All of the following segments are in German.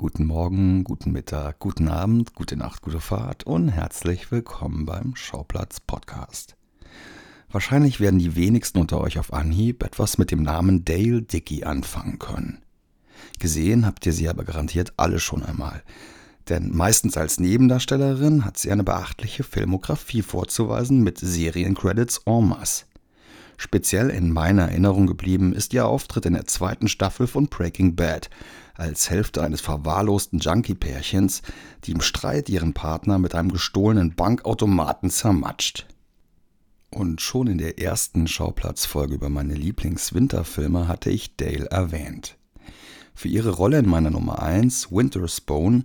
Guten Morgen, guten Mittag, guten Abend, gute Nacht, gute Fahrt und herzlich willkommen beim Schauplatz Podcast. Wahrscheinlich werden die wenigsten unter euch auf Anhieb etwas mit dem Namen Dale Dickey anfangen können. Gesehen habt ihr sie aber garantiert alle schon einmal. Denn meistens als Nebendarstellerin hat sie eine beachtliche Filmografie vorzuweisen mit Seriencredits en masse. Speziell in meiner Erinnerung geblieben ist ihr Auftritt in der zweiten Staffel von Breaking Bad als Hälfte eines verwahrlosten Junkie-Pärchens, die im Streit ihren Partner mit einem gestohlenen Bankautomaten zermatscht. Und schon in der ersten Schauplatzfolge über meine Lieblingswinterfilme hatte ich Dale erwähnt. Für ihre Rolle in meiner Nummer 1, Winter's Bone,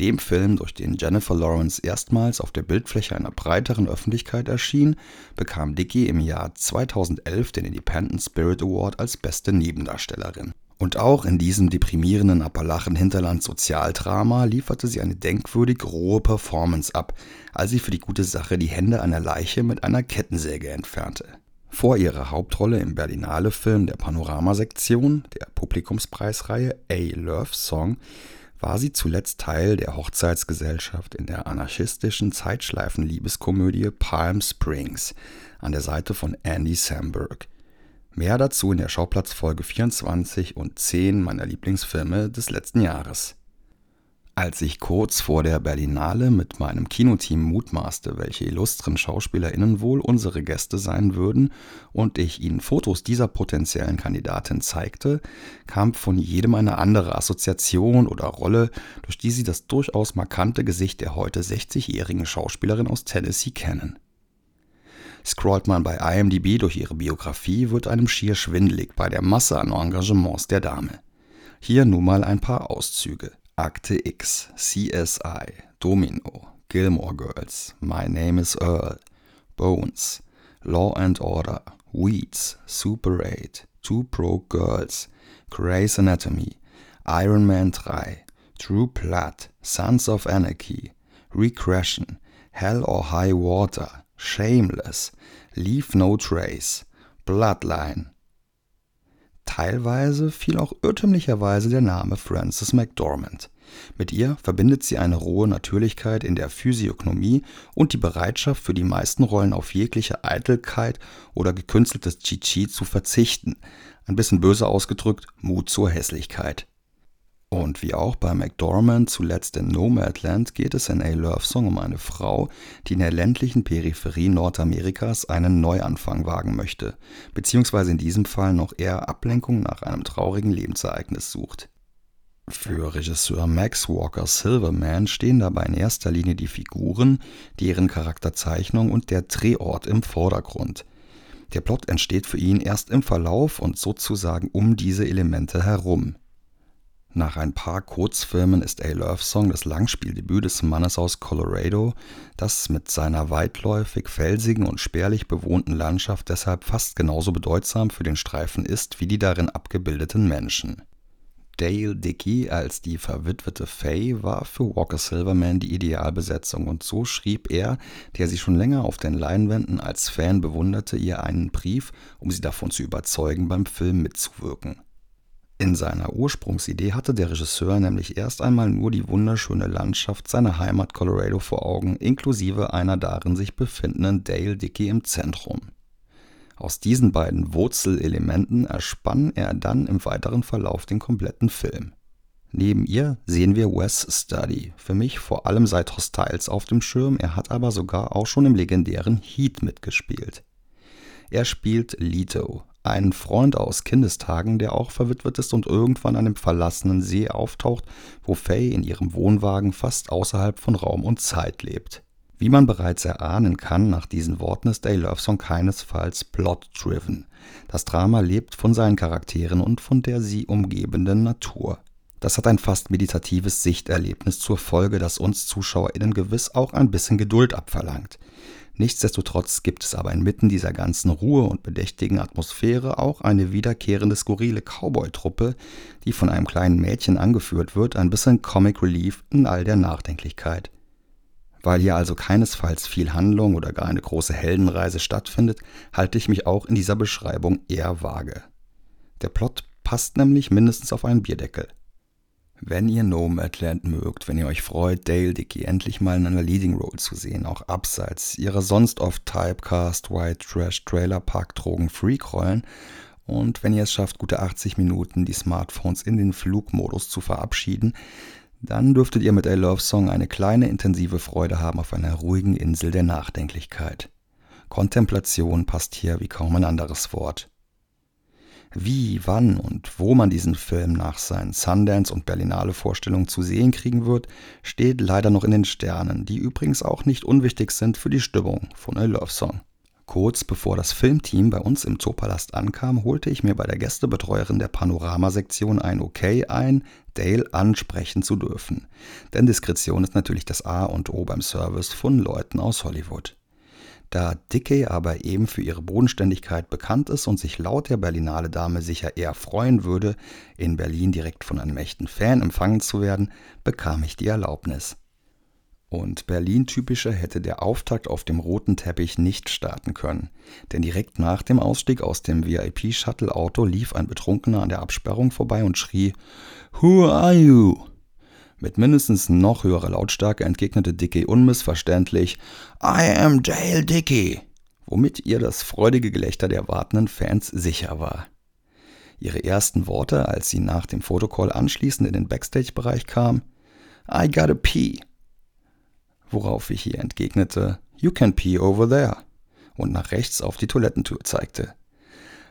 dem Film, durch den Jennifer Lawrence erstmals auf der Bildfläche einer breiteren Öffentlichkeit erschien, bekam Dickey im Jahr 2011 den Independent Spirit Award als beste Nebendarstellerin. Und auch in diesem deprimierenden Appalachen-Hinterland-Sozialdrama lieferte sie eine denkwürdig rohe Performance ab, als sie für die gute Sache die Hände einer Leiche mit einer Kettensäge entfernte. Vor ihrer Hauptrolle im Berlinale-Film der Panorama-Sektion der Publikumspreisreihe A Love Song war sie zuletzt Teil der Hochzeitsgesellschaft in der anarchistischen Zeitschleifen-Liebeskomödie Palm Springs an der Seite von Andy Samberg. Mehr dazu in der Schauplatzfolge 24 und 10 meiner Lieblingsfilme des letzten Jahres. Als ich kurz vor der Berlinale mit meinem Kinoteam mutmaßte, welche illustren SchauspielerInnen wohl unsere Gäste sein würden und ich ihnen Fotos dieser potenziellen Kandidatin zeigte, kam von jedem eine andere Assoziation oder Rolle, durch die sie das durchaus markante Gesicht der heute 60-jährigen Schauspielerin aus Tennessee kennen. Scrollt man bei IMDb durch ihre Biografie, wird einem schier schwindelig bei der Masse an Engagements der Dame. Hier nur mal ein paar Auszüge. Akte X, CSI, Domino, Gilmore Girls, My Name is Earl, Bones, Law and Order, Weeds, Super 8, Two Broke Girls, Grey's Anatomy, Iron Man 3, True Blood, Sons of Anarchy, Regression, Hell or High Water, Shameless, Leave No Trace, Bloodline, Teilweise fiel auch irrtümlicherweise der Name Frances McDormand. Mit ihr verbindet sie eine rohe Natürlichkeit in der Physiognomie und die Bereitschaft, für die meisten Rollen auf jegliche Eitelkeit oder gekünsteltes Chichi zu verzichten. Ein bisschen böse ausgedrückt, Mut zur Hässlichkeit. Und wie auch bei McDormand zuletzt in Nomadland geht es in A Love Song um eine Frau, die in der ländlichen Peripherie Nordamerikas einen Neuanfang wagen möchte, beziehungsweise in diesem Fall noch eher Ablenkung nach einem traurigen Lebensereignis sucht. Für Regisseur Max Walker Silverman stehen dabei in erster Linie die Figuren, deren Charakterzeichnung und der Drehort im Vordergrund. Der Plot entsteht für ihn erst im Verlauf und sozusagen um diese Elemente herum. Nach ein paar Kurzfilmen ist A Love Song das Langspieldebüt des Mannes aus Colorado, das mit seiner weitläufig felsigen und spärlich bewohnten Landschaft deshalb fast genauso bedeutsam für den Streifen ist wie die darin abgebildeten Menschen. Dale Dickey als die verwitwete Faye war für Walker Silverman die Idealbesetzung und so schrieb er, der sie schon länger auf den Leinwänden als Fan bewunderte, ihr einen Brief, um sie davon zu überzeugen, beim Film mitzuwirken. In seiner Ursprungsidee hatte der Regisseur nämlich erst einmal nur die wunderschöne Landschaft seiner Heimat Colorado vor Augen, inklusive einer darin sich befindenden Dale Dickey im Zentrum. Aus diesen beiden Wurzelelementen erspann er dann im weiteren Verlauf den kompletten Film. Neben ihr sehen wir Wes Study, für mich vor allem seit Hostiles auf dem Schirm, er hat aber sogar auch schon im legendären Heat mitgespielt. Er spielt Leto, einen Freund aus Kindestagen, der auch verwitwet ist und irgendwann an dem verlassenen See auftaucht, wo Faye in ihrem Wohnwagen fast außerhalb von Raum und Zeit lebt. Wie man bereits erahnen kann, nach diesen Worten ist A Love Song keinesfalls plot-driven. Das Drama lebt von seinen Charakteren und von der sie umgebenden Natur. Das hat ein fast meditatives Sichterlebnis zur Folge, das uns ZuschauerInnen gewiss auch ein bisschen Geduld abverlangt. Nichtsdestotrotz gibt es aber inmitten dieser ganzen Ruhe und bedächtigen Atmosphäre auch eine wiederkehrende skurrile Cowboy-Truppe, die von einem kleinen Mädchen angeführt wird, ein bisschen Comic Relief in all der Nachdenklichkeit. Weil hier also keinesfalls viel Handlung oder gar eine große Heldenreise stattfindet, halte ich mich auch in dieser Beschreibung eher vage. Der Plot passt nämlich mindestens auf einen Bierdeckel. Wenn ihr Nomadland mögt, wenn ihr euch freut, Dale Dickey endlich mal in einer Leading Role zu sehen, auch abseits ihrer sonst oft Typecast, White Trash, Trailer Park, Drogen, Freak-Rollen, und wenn ihr es schafft, gute 80 Minuten die Smartphones in den Flugmodus zu verabschieden, dann dürftet ihr mit A Love Song eine kleine intensive Freude haben auf einer ruhigen Insel der Nachdenklichkeit. Kontemplation passt hier wie kaum ein anderes Wort. Wie, wann und wo man diesen Film nach seinen Sundance und Berlinale Vorstellungen zu sehen kriegen wird, steht leider noch in den Sternen, die übrigens auch nicht unwichtig sind für die Stimmung von A Love Song. Kurz bevor das Filmteam bei uns im Zoopalast ankam, holte ich mir bei der Gästebetreuerin der Panoramasektion ein Okay ein, Dale ansprechen zu dürfen. Denn Diskretion ist natürlich das A und O beim Service von Leuten aus Hollywood. Da Dickey aber eben für ihre Bodenständigkeit bekannt ist und sich laut der Berlinale Dame sicher eher freuen würde, in Berlin direkt von einem echten Fan empfangen zu werden, bekam ich die Erlaubnis. Und Berlin-typischer hätte der Auftakt auf dem roten Teppich nicht starten können, denn direkt nach dem Ausstieg aus dem VIP-Shuttle-Auto lief ein Betrunkener an der Absperrung vorbei und schrie Who are you? Mit mindestens noch höherer Lautstärke entgegnete Dickey unmissverständlich I am Dale Dickey, womit ihr das freudige Gelächter der wartenden Fans sicher war. Ihre ersten Worte, als sie nach dem Fotocall anschließend in den Backstage-Bereich kam, I gotta pee. Worauf ich ihr entgegnete, You can pee over there und nach rechts auf die Toilettentür zeigte.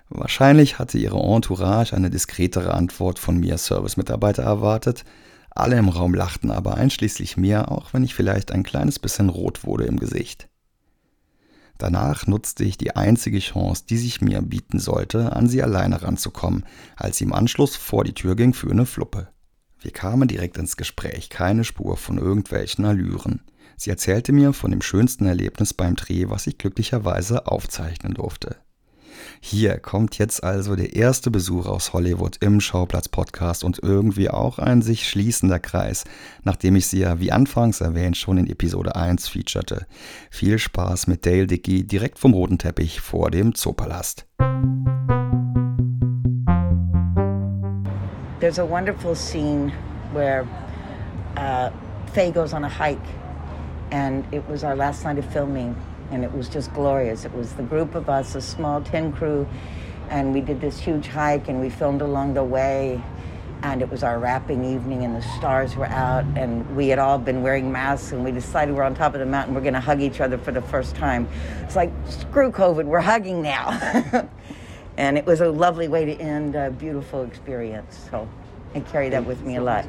Wahrscheinlich hatte ihre Entourage eine diskretere Antwort von mir Service-Mitarbeiter erwartet, alle im Raum lachten aber einschließlich mir, auch wenn ich vielleicht ein kleines bisschen rot wurde im Gesicht. Danach nutzte ich die einzige Chance, die sich mir bieten sollte, an sie alleine ranzukommen, als sie im Anschluss vor die Tür ging für eine Fluppe. Wir kamen direkt ins Gespräch, keine Spur von irgendwelchen Allüren. Sie erzählte mir von dem schönsten Erlebnis beim Dreh, was ich glücklicherweise aufzeichnen durfte. Hier kommt jetzt also der erste Besuch aus Hollywood im Schauplatz-Podcast und irgendwie auch ein sich schließender Kreis, nachdem ich sie ja, wie anfangs erwähnt, schon in Episode 1 featurete. Viel Spaß mit Dale Dickey direkt vom roten Teppich vor dem Zoopalast. There's a wonderful scene where uh, Faye goes on a hike, and it was our last night of filming. And it was just glorious. It was the group of us, a small 10 crew, and we did this huge hike and we filmed along the way. And it was our wrapping evening, and the stars were out, and we had all been wearing masks, and we decided we're on top of the mountain, we're going to hug each other for the first time. It's like, screw COVID, we're hugging now. and it was a lovely way to end a beautiful experience. So I carry that with me a lot.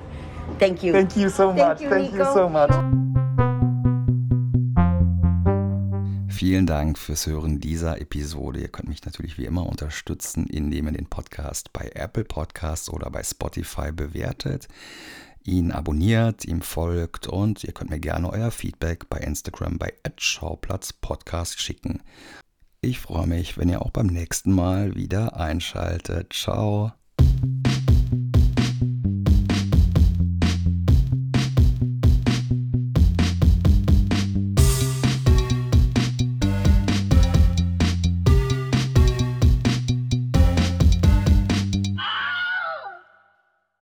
Thank you. Thank you so much. Thank you, Thank you so much. Vielen Dank fürs Hören dieser Episode. Ihr könnt mich natürlich wie immer unterstützen, indem ihr den Podcast bei Apple Podcasts oder bei Spotify bewertet, ihn abonniert, ihm folgt und ihr könnt mir gerne euer Feedback bei Instagram bei Schauplatz Podcast schicken. Ich freue mich, wenn ihr auch beim nächsten Mal wieder einschaltet. Ciao.